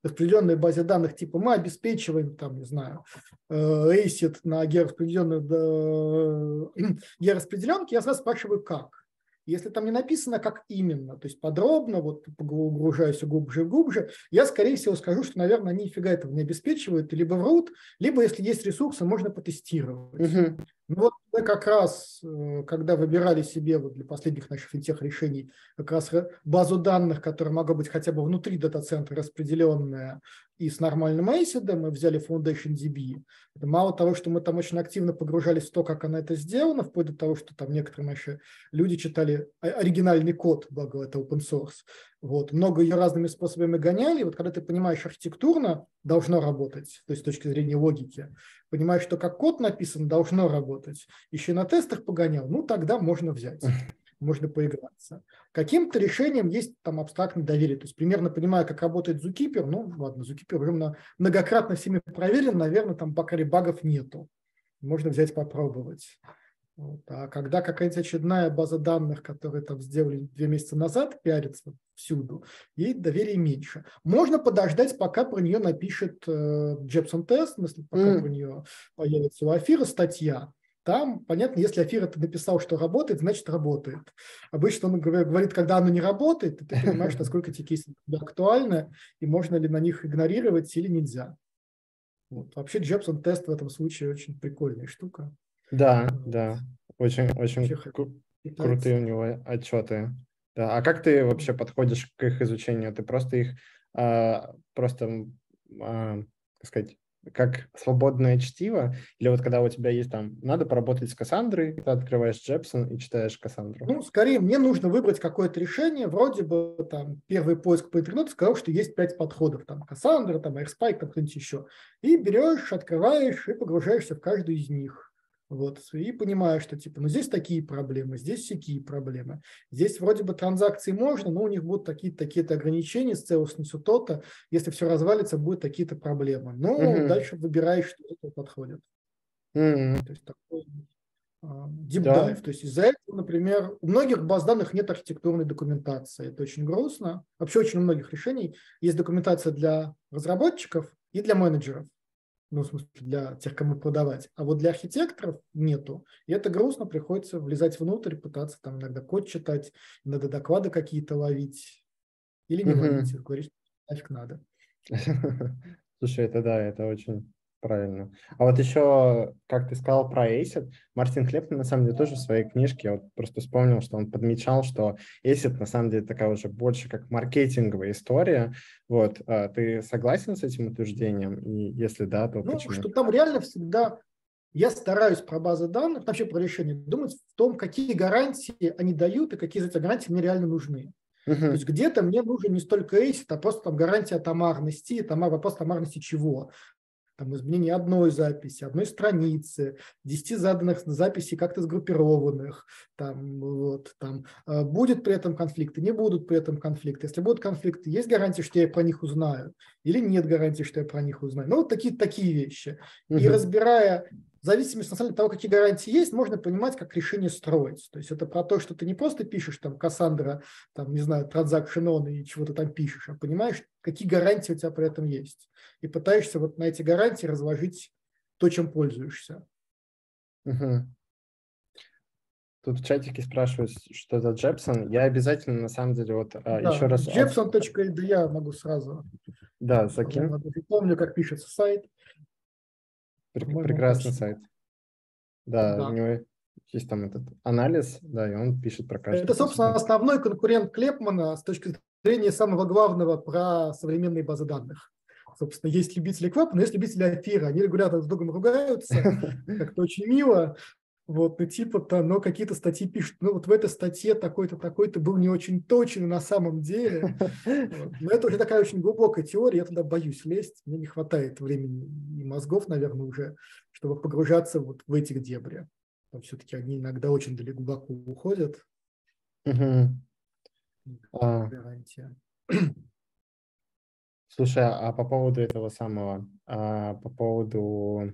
распределенной базе данных, типа мы обеспечиваем, там, не знаю, ACID э, на геораспределенную, *clears throat* геораспределенке, я сразу спрашиваю, как. Если там не написано, как именно, то есть подробно, вот угружаюсь все глубже и глубже, я, скорее всего, скажу, что, наверное, они нифига этого не обеспечивают, либо врут, либо, если есть ресурсы, можно потестировать. Угу. Ну вот мы как раз, э, когда выбирали себе вот для последних наших финтех решений как раз базу данных, которая могла быть хотя бы внутри дата-центра распределенная и с нормальным ACID, мы взяли Foundation DB. Мало того, что мы там очень активно погружались в то, как она это сделана, вплоть до того, что там некоторые наши люди читали оригинальный код, благо это open source. Вот. Много ее разными способами гоняли. Вот когда ты понимаешь, архитектурно должно работать, то есть с точки зрения логики, понимаешь, что как код написан, должно работать, еще на тестах погонял, ну тогда можно взять *laughs* можно поиграться. Каким-то решением есть там абстрактное доверие. То есть примерно понимая, как работает Zookeeper, ну ладно, Zookeeper уже многократно всеми проверен, наверное, там пока багов нету. Можно взять попробовать. Вот. А когда какая-нибудь очередная база данных, которую там сделали две месяца назад, пиарится всюду, ей доверие меньше. Можно подождать, пока про нее напишет э, Джепсон тест, если пока mm. про нее появится у Афира статья. Там, понятно, если Афир это написал, что работает, значит работает. Обычно он говорит, когда оно не работает, ты *laughs* понимаешь, насколько эти кейсы актуальны, и можно ли на них игнорировать или нельзя. Вот. Вообще Джепсон тест в этом случае очень прикольная штука. Да, да. Очень, очень кру- крутые у него отчеты. Да. А как ты вообще подходишь к их изучению? Ты просто их а, просто, а, как сказать, как свободное чтиво, или вот когда у тебя есть там, надо поработать с Кассандрой, ты открываешь Джепсон и читаешь Кассандру? Ну, скорее, мне нужно выбрать какое-то решение, вроде бы там первый поиск по интернету сказал, что есть пять подходов, там Кассандра, там AirSpike, там кто-нибудь еще. И берешь, открываешь и погружаешься в каждую из них. Вот, и понимаю, что типа, ну здесь такие проблемы, здесь такие проблемы. Здесь вроде бы транзакции можно, но у них будут такие-то такие ограничения с целостностью то-то. Если все развалится, будут такие-то проблемы. Ну, угу. дальше выбираешь, что это подходит. Угу. То есть такой deep да. То есть из-за этого, например, у многих баз данных нет архитектурной документации. Это очень грустно. Вообще очень у многих решений есть документация для разработчиков и для менеджеров ну, в смысле, для тех, кому продавать. А вот для архитекторов нету. И это грустно, приходится влезать внутрь, пытаться там иногда код читать, иногда доклады какие-то ловить. Или не ловить, говорить, нафиг надо. *laughs* Слушай, это да, это очень Правильно. А вот еще, как ты сказал про ACID, Мартин Клепман на самом деле тоже в своей книжке, я вот просто вспомнил, что он подмечал, что ACID на самом деле такая уже больше как маркетинговая история. Вот, а ты согласен с этим утверждением? И если да, то ну, почему? что там реально всегда я стараюсь про базы данных, вообще про решение, думать в том, какие гарантии они дают и какие из этих гарантий мне реально нужны. Uh-huh. То есть где-то мне нужен не столько ACID, а просто там гарантия томарности, томар, вопрос томарности чего там, изменение одной записи, одной страницы, 10 заданных записей как-то сгруппированных, там, вот, там, а, будет при этом конфликты, не будут при этом конфликты. Если будут конфликты, есть гарантия, что я про них узнаю, или нет гарантии, что я про них узнаю. Ну, вот такие, такие вещи. Угу. И разбирая в зависимости на самом деле, от того, какие гарантии есть, можно понимать, как решение строить. То есть это про то, что ты не просто пишешь там Кассандра, там, не знаю, транзакшн он и чего-то там пишешь, а понимаешь, какие гарантии у тебя при этом есть. И пытаешься вот на эти гарантии разложить то, чем пользуешься. Угу. Тут в чатике спрашивают, что за Джепсон. Я обязательно, на самом деле, вот а, да, еще раз... Jepson.ld я могу сразу. Да, закину. Помню, как пишется сайт. Прекрасный сайт. Да, да, у него есть там этот анализ, да, и он пишет про каждый. Это, собственно, основной конкурент Клепмана с точки зрения самого главного про современные базы данных. Собственно, есть любители Клепмана, есть любители Афира. Они регулярно с другом ругаются, *laughs* как-то очень мило. Вот, ну типа-то, но какие-то статьи пишут, ну вот в этой статье такой-то, такой-то был не очень точен на самом деле. Вот. Но это уже такая очень глубокая теория, я туда боюсь лезть, мне не хватает времени и мозгов, наверное, уже, чтобы погружаться вот в эти дебри. Все-таки они иногда очень далеко глубоко уходят. Угу. А... Слушай, а по поводу этого самого, а по поводу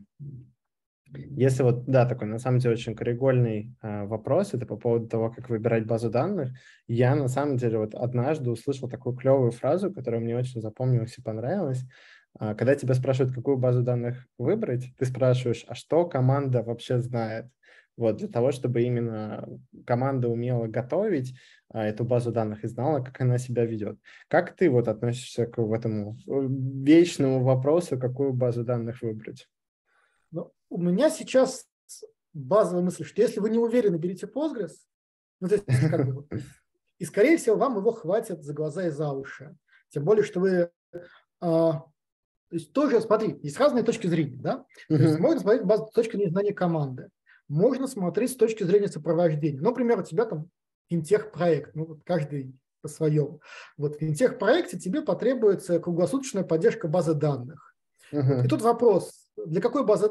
если вот, да, такой на самом деле очень краеугольный э, вопрос, это по поводу того, как выбирать базу данных. Я на самом деле вот однажды услышал такую клевую фразу, которая мне очень запомнилась и понравилась. Э, когда тебя спрашивают, какую базу данных выбрать, ты спрашиваешь, а что команда вообще знает? Вот, для того, чтобы именно команда умела готовить а, эту базу данных и знала, как она себя ведет. Как ты вот относишься к этому э, вечному вопросу, какую базу данных выбрать? У меня сейчас базовая мысль, что если вы не уверены, берите Postgres, ну, то есть, *laughs* как бы, и, скорее всего, вам его хватит за глаза и за уши. Тем более, что вы... А, то есть тоже, смотри, есть разные точки зрения, да? Uh-huh. То есть можно смотреть базу с точки зрения знания команды. Можно смотреть с точки зрения сопровождения. Ну, например, у тебя там финтех-проект, ну, вот каждый по своему. Вот в финтех-проекте тебе потребуется круглосуточная поддержка базы данных. Uh-huh. И тут вопрос, для какой базы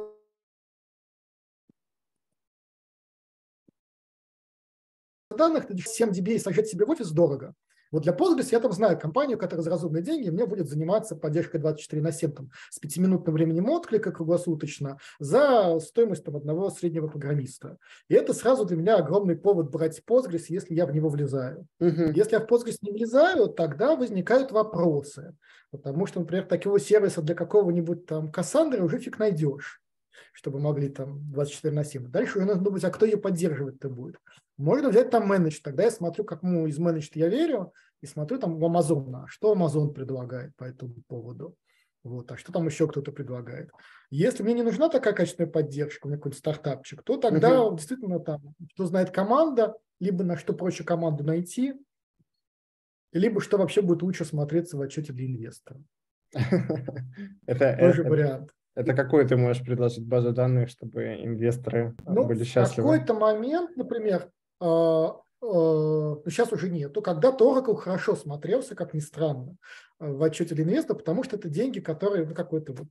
данных, 7 dB сажать себе в офис дорого. Вот для Postgres я там знаю компанию, которая за разумные деньги мне будет заниматься поддержкой 24 на 7 там, с пятиминутным временем отклика круглосуточно за стоимость там, одного среднего программиста. И это сразу для меня огромный повод брать Postgres, если я в него влезаю. Uh-huh. Если я в Postgres не влезаю, тогда возникают вопросы. Потому что, например, такого сервиса для какого-нибудь там Кассандры уже фиг найдешь чтобы могли там 24 на 7. Дальше уже надо думать, а кто ее поддерживать-то будет. Можно взять там менедж. Тогда я смотрю, какому из менедж я верю, и смотрю там у Амазона, что Амазон предлагает по этому поводу. Вот, а что там еще кто-то предлагает? Если мне не нужна такая качественная поддержка, у меня какой-то стартапчик, то тогда угу. действительно там, что знает команда, либо на что проще команду найти, либо что вообще будет лучше смотреться в отчете для инвестора. *laughs* Это тоже вариант. Это какую ты можешь предложить базу данных, чтобы инвесторы ну, были счастливы? В какой-то момент, например, сейчас уже нету. Когда-то Oracle хорошо смотрелся, как ни странно, в отчете для инвестора, потому что это деньги, которые ну, какой-то вот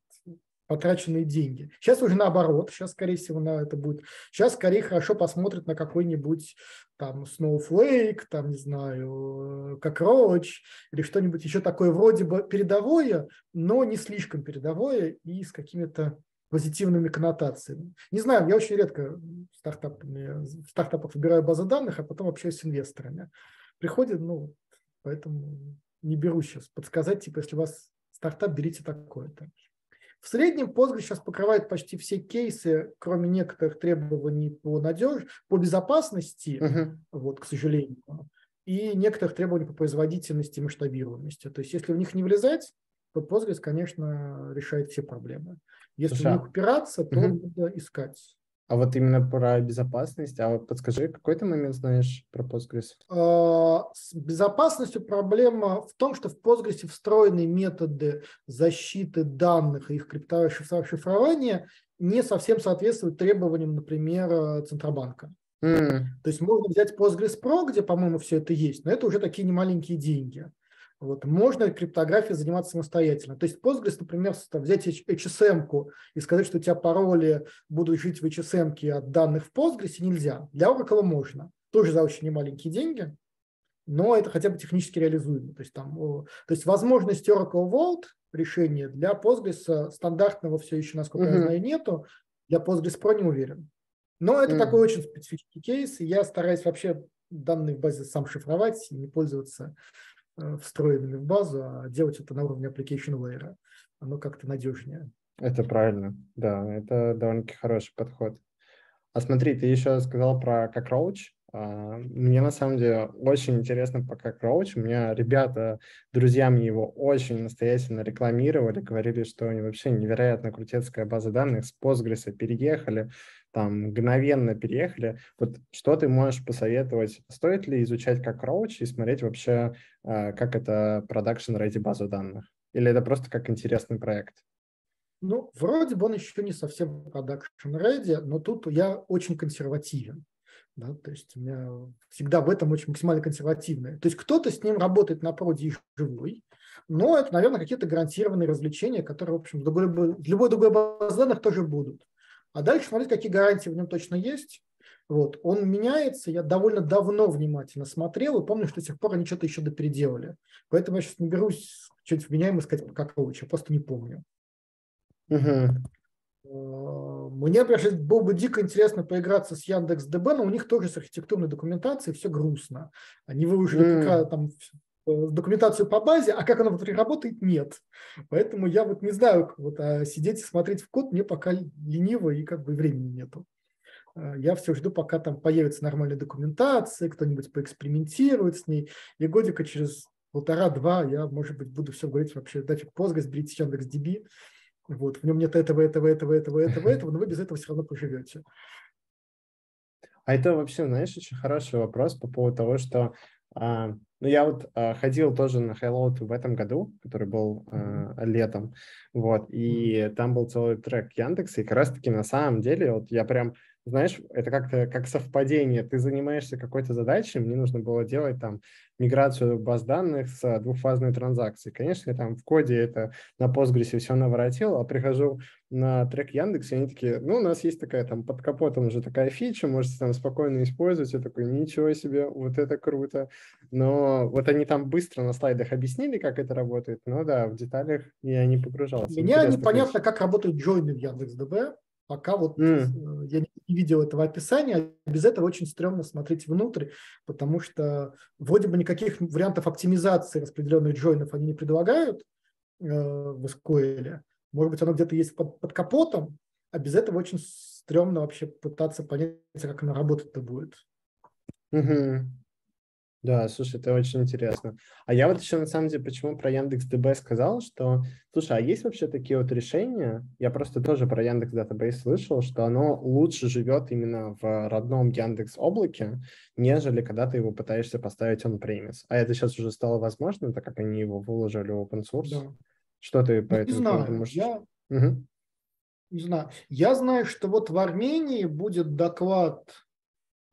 потраченные деньги. Сейчас уже наоборот, сейчас, скорее всего, на это будет. Сейчас скорее хорошо посмотрят на какой-нибудь там Snowflake, там, не знаю, Cockroach или что-нибудь еще такое вроде бы передовое, но не слишком передовое и с какими-то позитивными коннотациями. Не знаю, я очень редко стартапами, в стартапах выбираю базы данных, а потом общаюсь с инвесторами. Приходит, ну, поэтому не беру сейчас подсказать, типа, если у вас стартап, берите такое-то. В среднем Postgres сейчас покрывает почти все кейсы, кроме некоторых требований по надежности, по безопасности, uh-huh. вот, к сожалению, и некоторых требований по производительности и масштабируемости. То есть, если в них не влезать, то Postgres, конечно, решает все проблемы. Если Слушай, в них упираться, то угу. надо искать. А вот именно про безопасность, а вот подскажи, какой ты момент знаешь про Postgres? А, с безопасностью проблема в том, что в Postgres встроены методы защиты данных и их криптового шифрования не совсем соответствуют требованиям, например, Центробанка. Mm. То есть можно взять Postgres Pro, где, по-моему, все это есть, но это уже такие немаленькие деньги. Вот. Можно криптографией заниматься самостоятельно. То есть Postgres, например, взять HSM и сказать, что у тебя пароли будут жить в HSM от данных в Postgres нельзя. Для Oracle можно. Тоже за очень немаленькие деньги, но это хотя бы технически реализуемо. То есть, там, то есть возможность Oracle Vault решения для Postgres стандартного все еще, насколько uh-huh. я знаю, нету. Для Postgres Pro не уверен. Но это uh-huh. такой очень специфический кейс, и я стараюсь вообще данные в базе сам шифровать, не пользоваться встроенными в базу, а делать это на уровне application layer. Оно как-то надежнее. Это правильно, да, это довольно-таки хороший подход. А смотри, ты еще сказал про. А, мне на самом деле очень интересно по Cockroach. У меня ребята, друзья мне его очень настоятельно рекламировали, говорили, что они вообще невероятно крутецкая база данных с Postgres переехали там мгновенно переехали. Вот что ты можешь посоветовать? Стоит ли изучать как роуч и смотреть вообще, а, как это production ready базу данных? Или это просто как интересный проект? Ну, вроде бы он еще не совсем production ready, но тут я очень консервативен. Да, то есть у меня всегда в этом очень максимально консервативное. То есть кто-то с ним работает на проде и живой, но это, наверное, какие-то гарантированные развлечения, которые, в общем, в любой, другой базе данных тоже будут. А дальше смотреть, какие гарантии в нем точно есть. Вот. Он меняется, я довольно давно внимательно смотрел и помню, что до сих пор они что-то еще допеределали. Поэтому я сейчас не берусь что-нибудь вменяемое сказать, как лучше, просто не помню. Угу. Мне, например, было бы дико интересно поиграться с Яндекс.ДБ, но у них тоже с архитектурной документацией все грустно. Они выложили mm. там документацию по базе, а как она внутри работает, нет. Поэтому я вот не знаю, вот, а сидеть и смотреть в код мне пока лениво и как бы времени нету. Э, я все жду, пока там появится нормальная документация, кто-нибудь поэкспериментирует с ней, и годика через полтора-два я, может быть, буду все говорить вообще, дафиг Postgres, берите Яндекс.DB, вот, в нем нет этого, этого, этого, этого, этого, этого, но вы без этого все равно поживете. А это вообще, знаешь, очень хороший вопрос по поводу того, что а, ну, я вот а, ходил тоже на Highload в этом году, который был а, летом, вот, и там был целый трек Яндекса, и как раз-таки на самом деле, вот я прям знаешь, это как-то как совпадение. Ты занимаешься какой-то задачей, мне нужно было делать там миграцию баз данных с двухфазной транзакцией. Конечно, я там в коде это на Postgres все наворотил, а прихожу на трек Яндекс, и они такие, ну, у нас есть такая там под капотом уже такая фича, можете там спокойно использовать. Я такой, ничего себе, вот это круто. Но вот они там быстро на слайдах объяснили, как это работает, но да, в деталях я не погружался. Меня Интересно, непонятно, конечно. как работают джойны в Яндекс.ДБ. Пока вот mm. я не видел этого описания, без этого очень стрёмно смотреть внутрь, потому что вроде бы никаких вариантов оптимизации распределенных джойнов они не предлагают э, в SQL. Может быть, оно где-то есть под, под капотом, а без этого очень стрёмно вообще пытаться понять, как оно работать-то будет. Mm-hmm. Да, слушай, это очень интересно. А я вот еще на самом деле, почему про Яндекс ДБ сказал, что, слушай, а есть вообще такие вот решения? Я просто тоже про Яндекс Датабейс слышал, что оно лучше живет именно в родном Яндекс облаке, нежели когда ты его пытаешься поставить on premise. А это сейчас уже стало возможно, так как они его выложили в open source. Да. Что ты по ну, этому знаю. думаешь? Я... Угу. не знаю. Я знаю, что вот в Армении будет доклад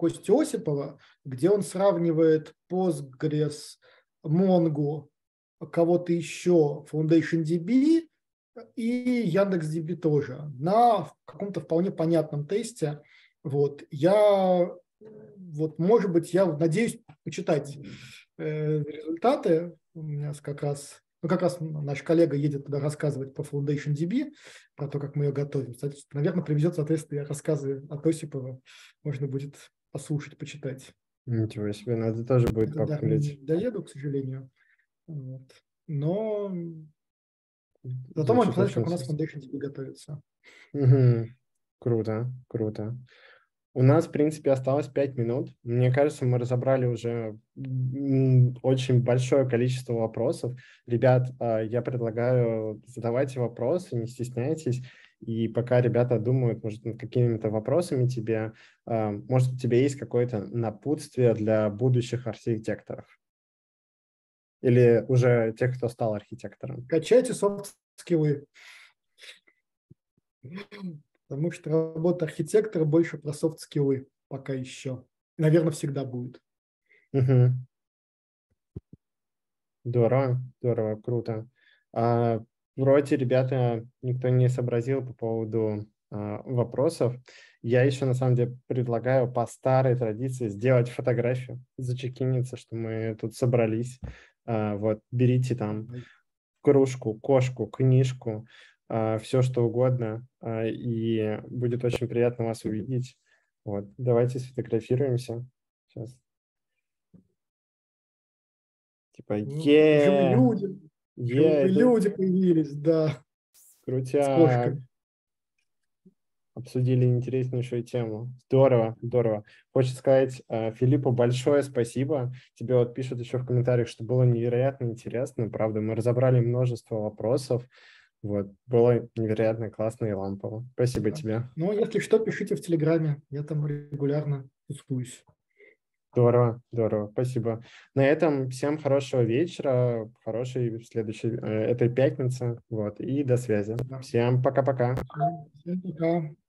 Кости Осипова, где он сравнивает Postgres, Mongo, кого-то еще, FoundationDB и Яндекс.DB тоже на каком-то вполне понятном тесте. Вот. Я, вот, может быть, я надеюсь почитать э, результаты. У меня как раз ну, как раз наш коллега едет туда рассказывать по Foundation DB, про то, как мы ее готовим. Наверное, привезет, соответственно, рассказы от Осипова. Можно будет послушать, почитать. Ничего себе, надо тоже будет Это, да, не доеду, к сожалению. Вот. Но зато можно посмотреть, как у нас Foundation DB готовится. Угу. Круто, круто. У нас, в принципе, осталось 5 минут. Мне кажется, мы разобрали уже очень большое количество вопросов. Ребят, а, я предлагаю задавайте вопросы, не стесняйтесь. И пока ребята думают, может, над какими-то вопросами тебе, а, может, у тебя есть какое-то напутствие для будущих архитекторов? Или уже тех, кто стал архитектором? Качайте софт-скиллы. Потому что работа архитектора больше про софт-скиллы пока еще. наверное, всегда будет. Угу. Здорово, здорово, круто. А, вроде, ребята, никто не сообразил по поводу а, вопросов. Я еще, на самом деле, предлагаю по старой традиции сделать фотографию, зачекиниться, что мы тут собрались. А, вот, берите там кружку, кошку, книжку, а, все что угодно, а, и будет очень приятно вас увидеть. Вот, давайте сфотографируемся. Сейчас. Типа, ну, е люди, е люди появились, да. Крутя. Обсудили интереснейшую тему. Здорово, здорово. Хочется сказать а, Филиппу большое спасибо. Тебе вот пишут еще в комментариях, что было невероятно интересно. Правда, мы разобрали множество вопросов. Вот, было невероятно классно и лампово. Спасибо да. тебе. Ну, если что, пишите в Телеграме, я там регулярно тусуюсь. Здорово, здорово, спасибо. На этом всем хорошего вечера, хорошей следующей э, этой пятницы, вот, и до связи. Всем пока-пока. Всем пока.